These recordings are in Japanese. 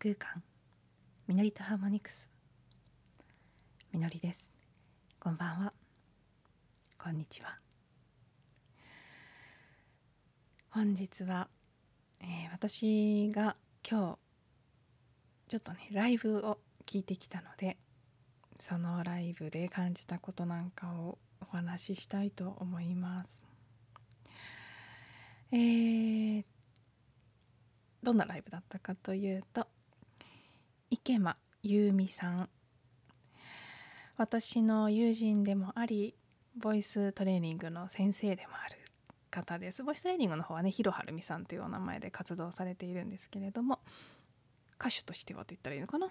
空間。みのりとハーモニクス。みのりです。こんばんは。こんにちは。本日は、えー、私が今日ちょっとねライブを聞いてきたのでそのライブで感じたことなんかをお話ししたいと思います。えー、どんなライブだったかというと池間優美さん。私の友人でもありボイストレーニングの先生でもある方です。ボイストレーニングの方はね広春美さんというお名前で活動されているんですけれども歌手としてはと言ったらいいのかな？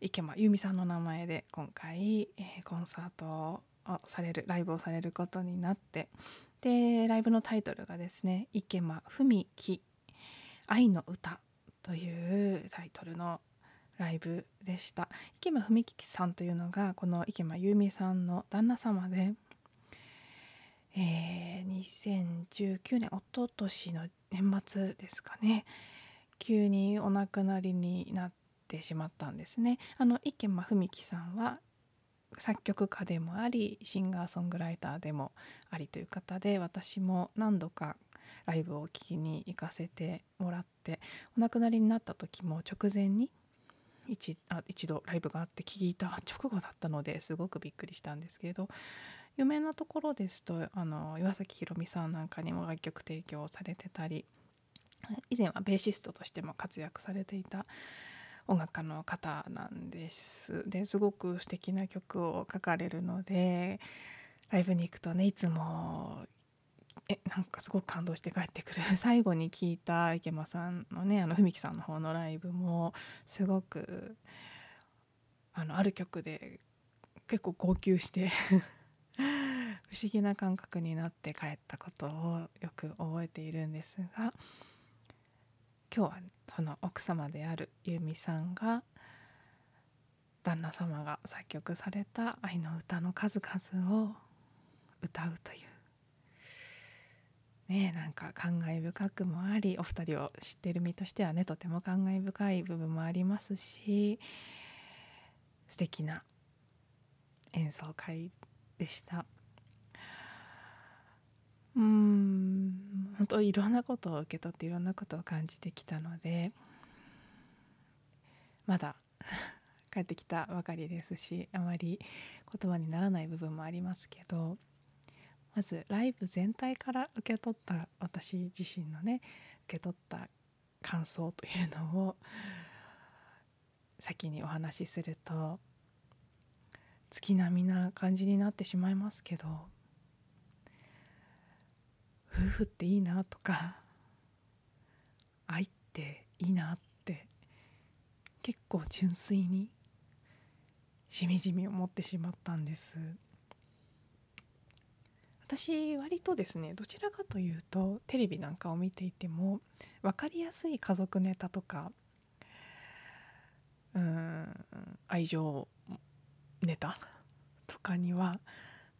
池間由美さんの名前で今回、えー、コンサートをされるライブをされることになってでライブのタイトルがですね「池間文樹愛の歌」というタイトルのライブでした。池間文樹さんというのがこの池間由美さんの旦那様で、えー、2019年おととしの年末ですかね。急にお亡くなりになってしまったんですね。あの池間文樹さんは作曲家でもありシンガーソングライターでもありという方で私も何度かライブを聴きに行かせてもらってお亡くなりになった時も直前に一あ一度ライブがあって聞いた直後だったのですごくびっくりしたんですけど有名なところですとあの岩崎宏美さんなんかにも楽曲提供されてたり以前はベーシストとしても活躍されていた音楽家の方なんです。ですごく素敵な曲を書かれるのでライブに行くとねいつもえなんかすごく感動して帰ってくる。最後に聞いた池間さんのねあの文樹さんの方のライブもすごくあのある曲で結構号泣して 不思議な感覚になって帰ったことをよく覚えているんですが今日はその奥様である由美さんが旦那様が作曲された愛の歌の数々を歌うというねなんか感慨深くもありお二人を知ってる身としてはねとても感慨深い部分もありますし素敵な演奏会でした。うん本当いろんなことを受け取っていろんなことを感じてきたのでまだ 帰ってきたばかりですしあまり言葉にならない部分もありますけどまずライブ全体から受け取った私自身のね受け取った感想というのを先にお話しすると月並みな感じになってしまいますけど夫婦っていいなとか愛っていいなって結構純粋にしみじみ思ってしまったんです。私割とですねどちらかというとテレビなんかを見ていても分かりやすい家族ネタとかうん愛情ネタ とかには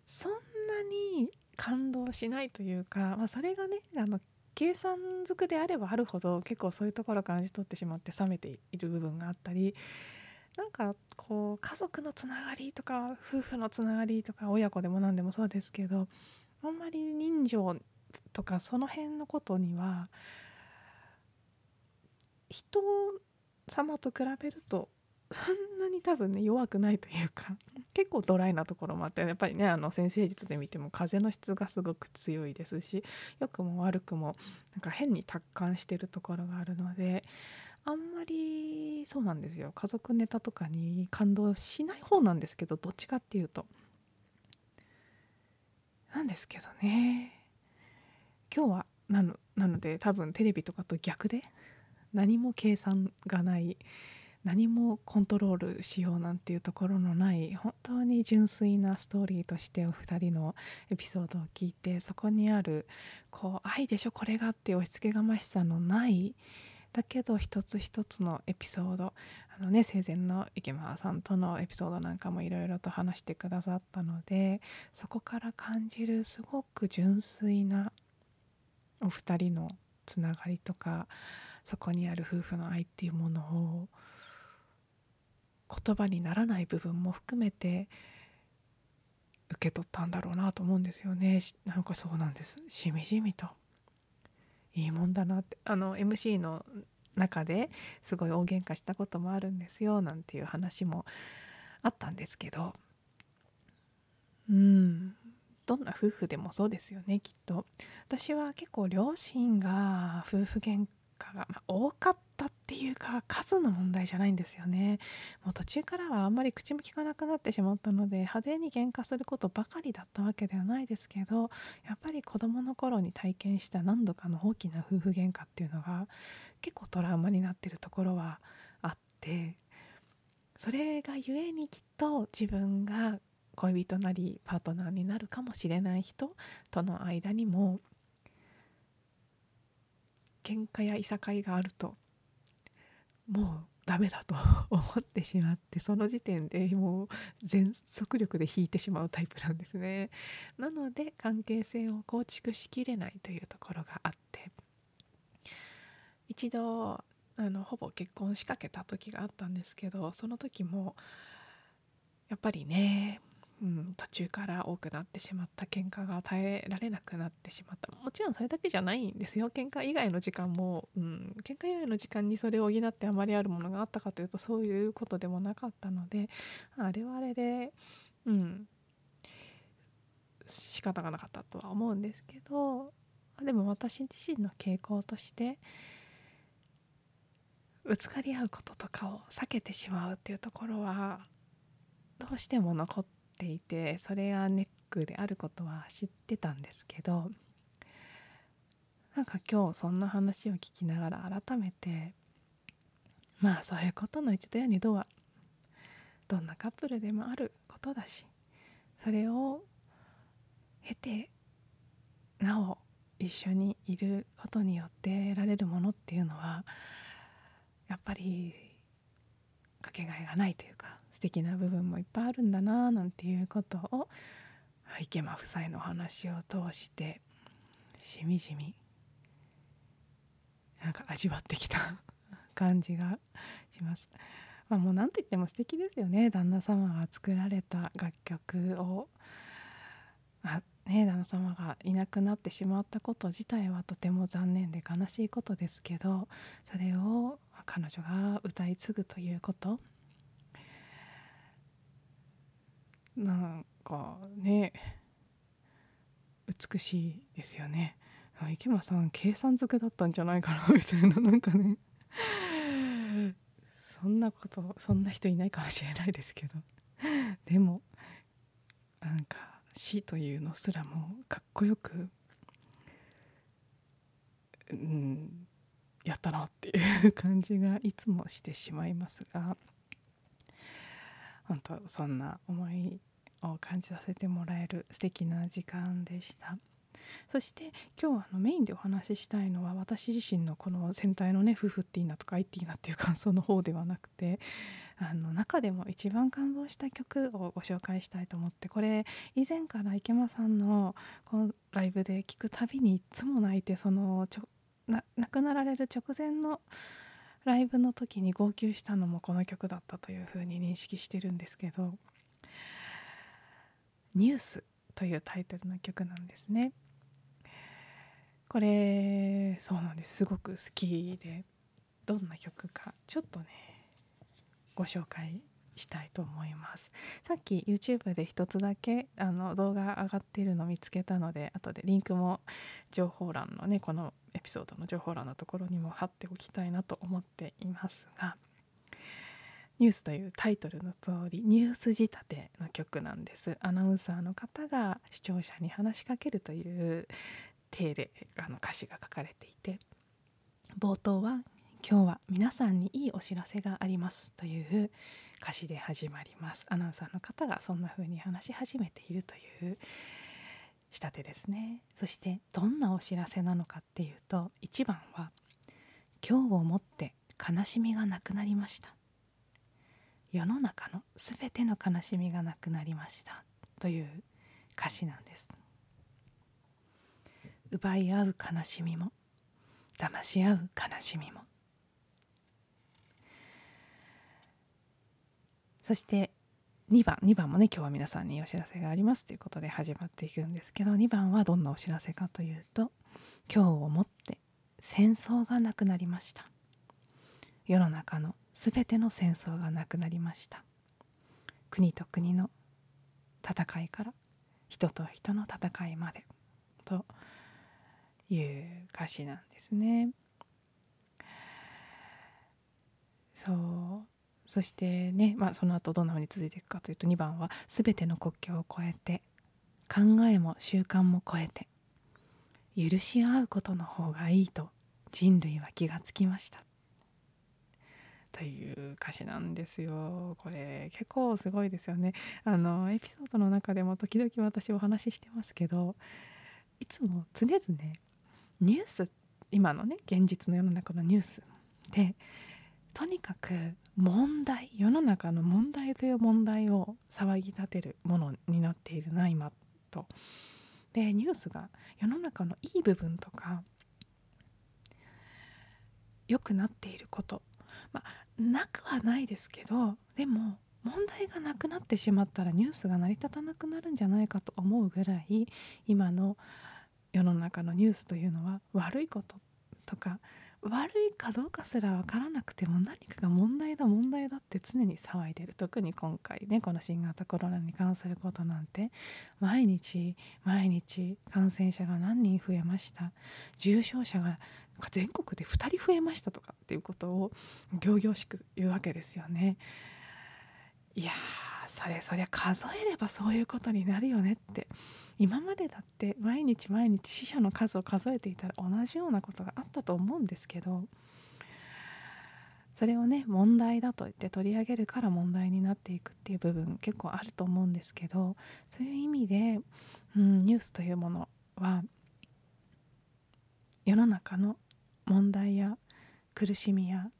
そんなに感動しないというか、まあ、それがねあの計算づくであればあるほど結構そういうところ感じ取ってしまって冷めている部分があったりなんかこう家族のつながりとか夫婦のつながりとか親子でも何でもそうですけどあんまり人情とかその辺のことには人様と比べるとそんなに多分ね弱くないというか結構ドライなところもあってやっぱりねあの先生術で見ても風の質がすごく強いですし良くも悪くもなんか変に達観してるところがあるのであんまりそうなんですよ。家族ネタとかに感動しない方なんですけどどっちかっていうと。なんですけどね。今日はなのなので多分テレビとかと逆で何も計算がない何もコントロールしようなんていうところのない本当に純粋なストーリーとしてお二人のエピソードを聞いてそこにあるこう愛でしょこれがって押し付けがましさのないだけど一つ一つのエピソードあのね生前の池間さんとのエピソードなんかもいろいろと話してくださったのでそこから感じるすごく純粋なお二人のつながりとかそこにある夫婦の愛っていうものを言葉にならない部分も含めて受け取ったんだろうなと思うんですよね。なんかそうなんです。しみじみと。いいもんだなってあの MC の中ですごい大喧嘩したこともあるんですよなんていう話もあったんですけどうんどんな夫婦でもそうですよねきっと。私は結構両親が夫婦喧嘩が、まあ、多かったっていうか数の問題じゃないんですよね。もう途中からはあんまり口も聞かなくなってしまったので派手に喧嘩することばかりだったわけではないですけどやっぱり子どもの頃に体験した何度かの大きな夫婦喧嘩っていうのが結構トラウマになってるところはあってそれがゆえにきっと自分が恋人なりパートナーになるかもしれない人との間にも喧嘩やいさかいがあるともうダメだと 思ってしまってその時点で もう全速力で引いてしまうタイプなんですね。なので関係性を構築しきれないというところがあって一度あのほぼ結婚しかけた時があったんですけどその時もやっぱりねうん、途中から多くなってしまった喧嘩が耐えられなくなってしまった。もちろんそれだけじゃないんですよ。喧嘩以外の時間も、うん、喧嘩以外の時間にそれを補ってあまりあるものがあったかというとそういうことでもなかったのであれはあれでうん仕方がなかったとは思うんですけどでも私自身の傾向としてぶつかり合うこととかを避けてしまうっていうところはどうしても残ってていてそれがネックであることは知ってたんですけどなんか今日そんな話を聞きながら改めてまあそういうことの一度や二度はどんなカップルでもあることだしそれを経てなお一緒にいることによって得られるものっていうのはやっぱりかけがえがないというか敵な部分もいっぱいあるんだななんていうことを池間夫妻の話を通してしみじみなんか味わってきた 感じがします。まあ、もう何と言っても素敵ですよね旦那様が作られた楽曲をあね旦那様がいなくなってしまったこと自体はとても残念で悲しいことですけどそれを彼女が歌い継ぐということなんかね美しいですよね。池間さん計算づけだったんじゃないかなみたいななんかね。そんなことそんな人いないかもしれないですけど。でもなんか死というのすらもかっこよくうんやったなっていう感じがいつもしてしまいますが。本当そんな思いを感じさせてもらえる素敵な時間でした。そして今日あのメインでお話ししたいのは私自身のこの戦隊のね夫婦っていいなとか愛っていいなっていう感想の方ではなくて あの中でも一番感動した曲をご紹介したいと思ってこれ以前から池間さんのこのライブで聴くたびにいつも泣いてそのちょ亡くなられる直前のライブの時に号泣したのもこの曲だったというふうに認識してるんですけど「ニュース」というタイトルの曲なんですね。これそうなんですすごく好きでどんな曲かちょっとねご紹介したいと思います。さっき YouTube で一つだけあの動画上がっているの見つけたので後でリンクも情報欄のねこのエピソードの情報欄のところにも貼っておきたいなと思っていますがニュースというタイトルの通りニュース仕立ての曲なんです。アナウンサーの方が視聴者に話しかけるという体であの歌詞が書かれていて冒頭は「今日は皆さんにいいお知らせがあります」という歌詞で始まります。アナウンサーの方がそんな風に話し始めているという仕立てですね。そしてどんなお知らせなのかっていうと1番は「今日をもって悲しみがなくなりました」世の中のすべての悲しみがなくなりました。という歌詞なんです。奪い合う悲しみも痛まし合う悲しみもそして2番2番もね今日は皆さんにお知らせがありますということで始まっていくんですけど2番はどんなお知らせかというと今日をもって戦争がなくなりました。世の中の全ての戦争がなくなりました。国と国の戦いから人と人の戦いまでという歌詞なんですね。そう。そしてね、まあ、その後どんなふうに続いていくかというと2番は「全ての国境を越えて考えも習慣も超えて許し合うことの方がいいと人類は気がつきました」という歌詞なんですよ。これ結構すごいですよね。あのエピソードの中でも時々私お話ししてますけどいつも常々ニュース今のね現実の世の中のニュースでとにかく問題世の中の問題という問題を騒ぎ立てるものになっているな今と。でニュースが世の中のいい部分とか良くなっていることまあなくはないですけどでも問題がなくなってしまったらニュースが成り立たなくなるんじゃないかと思うぐらい今の世の中のニュースというのは悪いこととか悪いかどうかすら分からなくても何かが問題だ問題だって常に騒いでる。特に今回ねこの新型コロナに関することなんて。毎日毎日感染者が何人増えました。重症者が全国で2人増えましたとかっていうことを仰々しく言うわけですよね。いやそれそりゃ数えればそういうことになるよねって。今までだって毎日毎日死者の数を数えていたら同じようなことがあったと思うんですけどそれをね問題だと言って取り上げるから問題になっていくっていう部分結構あると思うんですけどそういう意味で、うん、ニュースというものは世の中の問題や苦しみや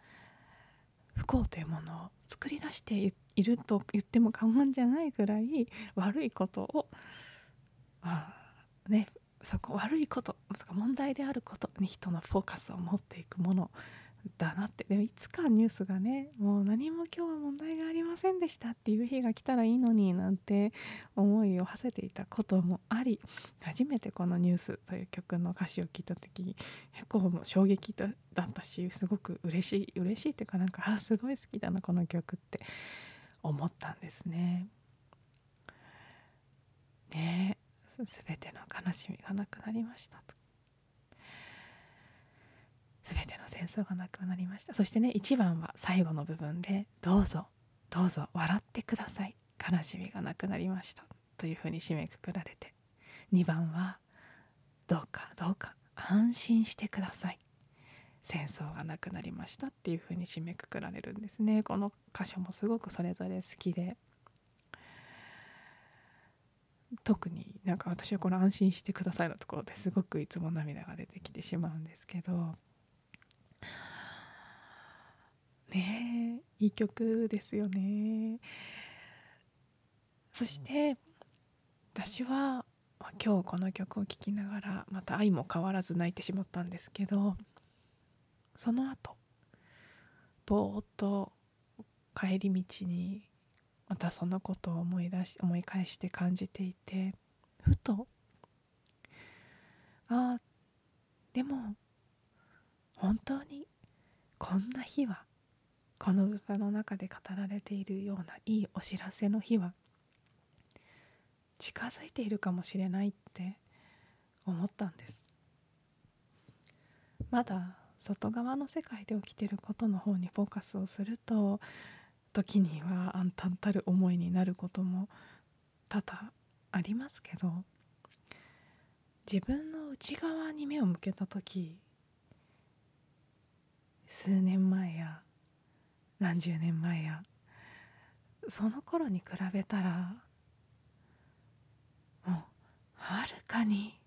不幸というものを作り出していると言っても過言じゃないぐらい悪いことをあねそこ悪いこと問題であることに人のフォーカスを持っていくものだなって。でもいつかニュースがねもう何も今日は問題がありませんでしたっていう日が来たらいいのになんて思いを馳せていたこともあり初めてこの「ニュース」という曲の歌詞を聞いた時結構もう衝撃だったしすごく嬉しい嬉しいっていうかなんかあすごい好きだなこの曲って。思ったんですね。ね全ての悲しみがなくなりましたと。全ての戦争がなくなりました。そしてね1番は最後の部分で「どうぞどうぞ笑ってください。悲しみがなくなりました」というふうに締めくくられて。2番は「どうかどうか安心してください」戦争がなくなりましたっていうふうに締めくくられるんですね。この箇所もすごくそれぞれ好きで。特になんか私はこの「安心してください」のところですごくいつも涙が出てきてしまうんですけど。ねえいい曲ですよね。そして私は今日この曲を聴きながらまた愛も変わらず泣いてしまったんですけど。その後ぼーっと帰り道にまたそのことを思い出し思い返して感じていてふとああでも本当にこんな日はこの歌の中で語られているようないいお知らせの日は近づいているかもしれないって思ったんです。まだ外側の世界で起きてることの方にフォーカスをすると時には暗淡たる思いになることも多々ありますけど自分の内側に目を向けた時数年前や何十年前やその頃に比べたらもうはるかに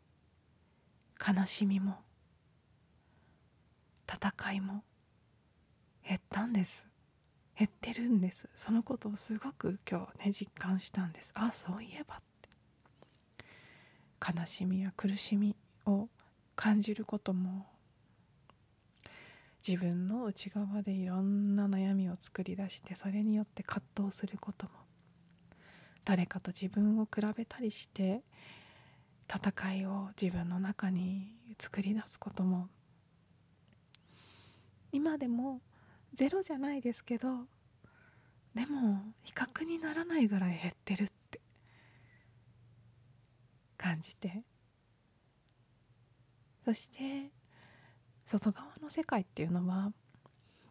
悲しみも戦いも減ったんです。減ってるんです。そのことをすごく今日ね実感したんです。あそういえばって。悲しみや苦しみを感じることも自分の内側でいろんな悩みを作り出してそれによって葛藤することも誰かと自分を比べたりして戦いを自分の中に作り出すことも今でもゼロじゃないですけどでも比較にならないぐらい減ってるって感じてそして外側の世界っていうのは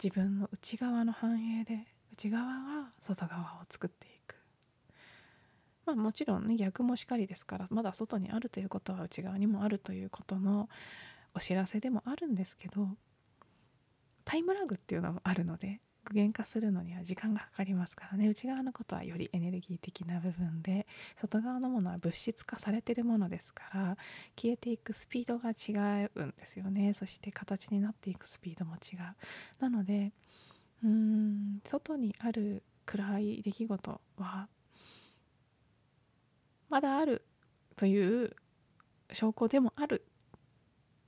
自分の内側の反映で内側が外側を作っていく。まあもちろんね逆もしかりですからまだ外にあるということは内側にもあるということのお知らせでもあるんですけどタイムラグっていうのもあるので具現化するのには時間がかかりますからね。内側のことはよりエネルギー的な部分で外側のものは物質化されてるものですから消えていくスピードが違うんですよね。そして形になっていくスピードも違う。なのでうーん外にある暗い出来事はまだあるという証拠でもある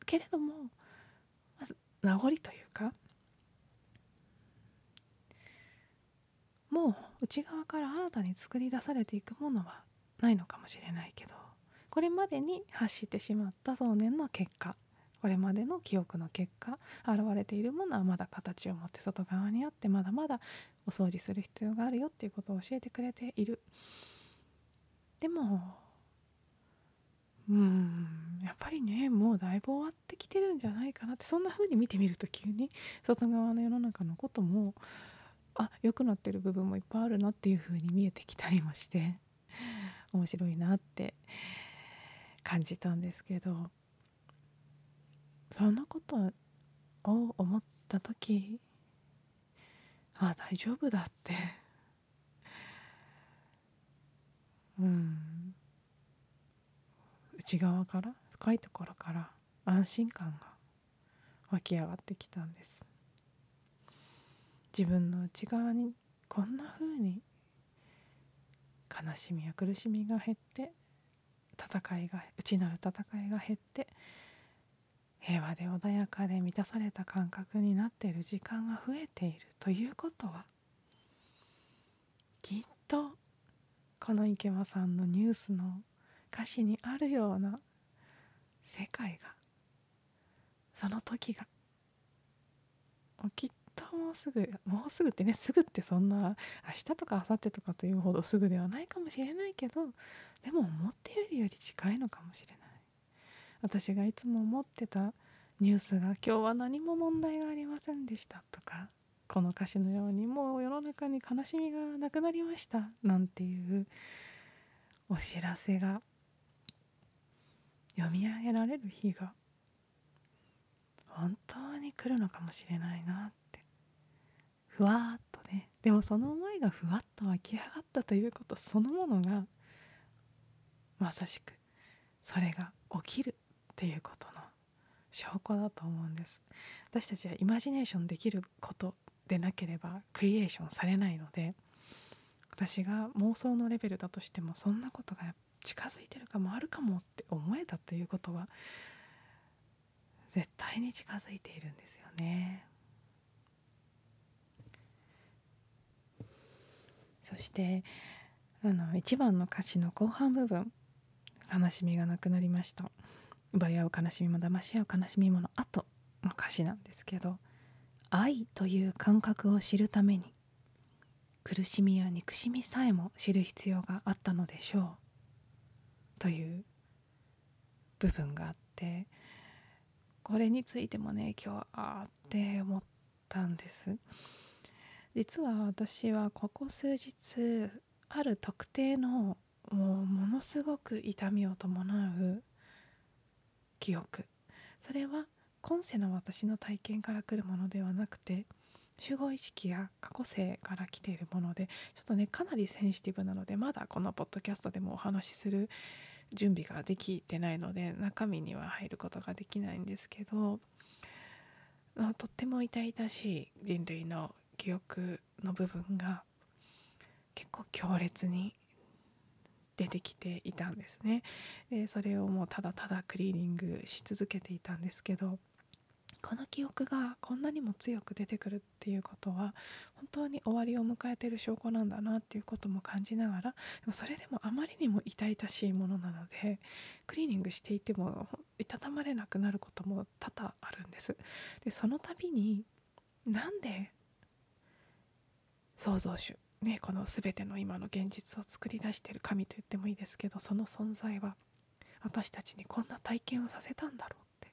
けれどもまず名残というかもう内側から新たに作り出されていくものはないのかもしれないけどこれまでに発してしまった想念の結果これまでの記憶の結果現れているものはまだ形を持って外側にあってまだまだお掃除する必要があるよっていうことを教えてくれている。でもうんやっぱりねもうだいぶ終わってきてるんじゃないかなってそんな風に見てみると急に外側の世の中のこともあ良くなってる部分もいっぱいあるなっていう風に見えてきたりもして 面白いなって感じたんですけどそんなことを思った時あ大丈夫だって。うん。内側から深いところから安心感が湧き上がってきたんです。自分の内側にこんな風に悲しみや苦しみが減って戦いが内なる戦いが減って平和で穏やかで満たされた感覚になっている時間が増えているということはきっとこの池間さんのニュースの歌詞にあるような世界がその時が起きもうすぐもうすぐってねすぐってそんな明日とか明後日とかというほどすぐではないかもしれないけどでも思っているより近いのかもしれない。私がいつも思ってたニュースが今日は何も問題がありませんでしたとかこの歌詞のようにもう世の中に悲しみがなくなりましたなんていうお知らせが読み上げられる日が本当に来るのかもしれないな。ってふわっとねでもその思いがふわっと湧き上がったということそのものがまさしくそれが起きるっていうことの証拠だと思うんです私たちはイマジネーションできることでなければクリエーションされないので私が妄想のレベルだとしてもそんなことが近づいてるかもあるかもって思えたということは絶対に近づいているんですよね。そしてあの1番の歌詞の後半部分「悲しみがなくなりました」「奪い合う悲しみも騙し合う悲しみも」の後の歌詞なんですけど愛という感覚を知るために苦しみや憎しみさえも知る必要があったのでしょう。という部分があってこれについてもね今日ああって思ったんです。実は私はここ数日ある特定のもうものすごく痛みを伴う記憶。それは今世の私の体験から来るものではなくて集合意識や過去世から来ているものでちょっとねかなりセンシティブなのでまだこのポッドキャストでもお話しする準備ができてないので中身には入ることができないんですけどとっても痛々しい人類の記憶の部分が結構強烈に出てきていたんですね。でそれをもうただただクリーニングし続けていたんですけどこの記憶がこんなにも強く出てくるっていうことは本当に終わりを迎えてる証拠なんだなっていうことも感じながらでもそれでもあまりにも痛々しいものなのでクリーニングしていてもいたたまれなくなることも多々あるんです。でその度になんで創造主。ねこの全ての今の現実を作り出している神と言ってもいいですけどその存在は私たちにこんな体験をさせたんだろうって。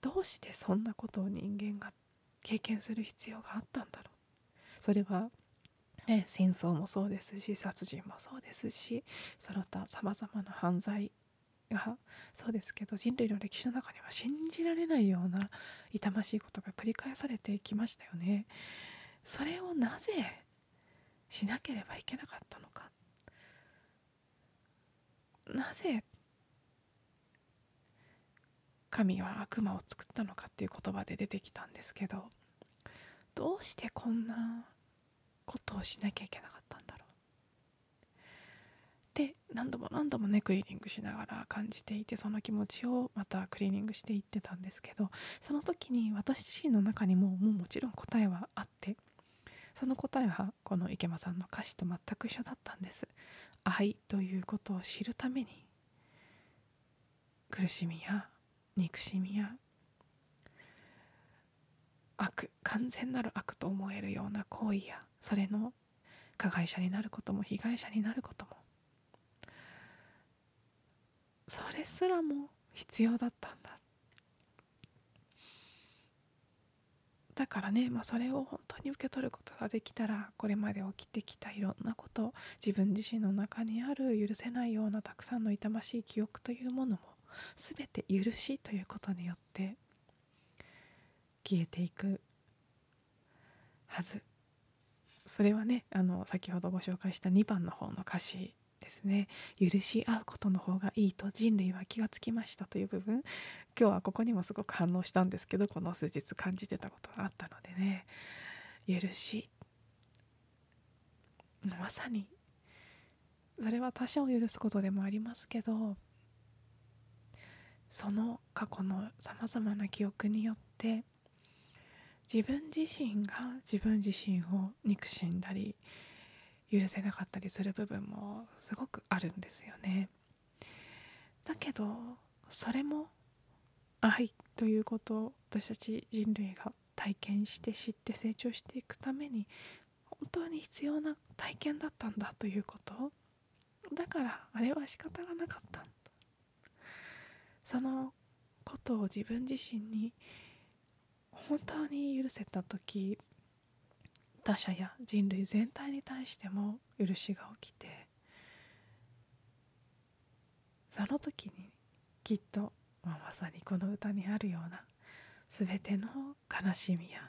どうしてそんなことを人間が経験する必要があったんだろう。それは、ね、戦争もそうですし殺人もそうですしその他さまざまな犯罪がそうですけど人類の歴史の中には信じられないような痛ましいことが繰り返されてきましたよね。それをなぜしなければいけなかったのか。なぜ神は悪魔を作ったのかっていう言葉で出てきたんですけどどうしてこんなことをしなきゃいけなかったんだろう。って何度も何度もねクリーニングしながら感じていてその気持ちをまたクリーニングしていってたんですけどその時に私自身の中にももうもちろん答えはあってその答えはこの池間さんの歌詞と全く一緒だったんです。愛ということを知るために。苦しみや憎しみや悪完全なる悪と思えるような行為やそれの加害者になることも被害者になることも。それすらも必要だったんだ。だからね、まあ、それを本当に受け取ることができたらこれまで起きてきたいろんなこと自分自身の中にある許せないようなたくさんの痛ましい記憶というものも全て許しということによって消えていくはず。それはねあの先ほどご紹介した2番の方の歌詞ですね。許し合うことの方がいいと人類は気がつきましたという部分。今日はここにもすごく反応したんですけどこの数日感じてたことがあったのでね。許し。まさに。それは他者を許すことでもありますけどその過去のさまざまな記憶によって自分自身が自分自身を憎しんだり許せなかったりする部分もすごくあるんですよね。だけどそれも愛ということを私たち人類が体験して知って成長していくために本当に必要な体験だったんだということだからあれは仕方がなかったそのことを自分自身に本当に許せた時他者や人類全体に対しても許しが起きてその時にきっと、まあ、まさにこの歌にあるような全ての悲しみや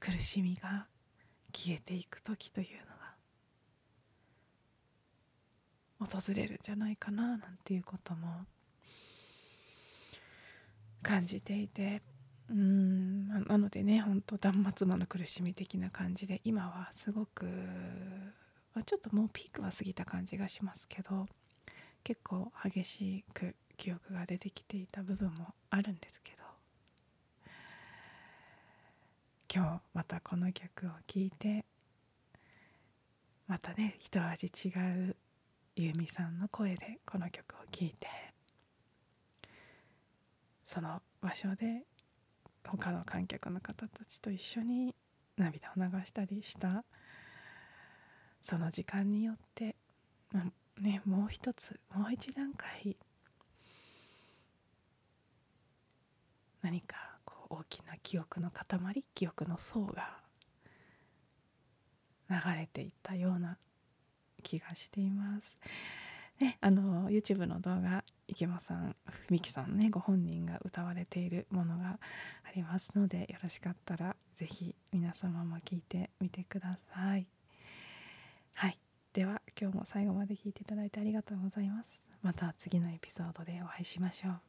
苦しみが消えていく時というのが訪れるんじゃないかななんていうことも感じていてうんなのでねほんと断末魔の苦しみ的な感じで今はすごく、まあ、ちょっともうピークは過ぎた感じがしますけど結構激しく記憶が出てきていた部分もあるんですけど今日またこの曲を聴いてまたね一味違うユーミさんの声でこの曲を聴いてその場所で他の観客の方たちと一緒に涙を流したりしたその時間によって、まあ、ね、もう一つもう一段階何かこう大きな記憶の塊記憶の層が流れていったような気がしています。ね、あの YouTube の動画池間さん文樹さんねご本人が歌われているものがありますのでよろしかったら是非皆様も聞いてみてください。はいでは今日も最後まで聞いていただいてありがとうございます。また次のエピソードでお会いしましょう。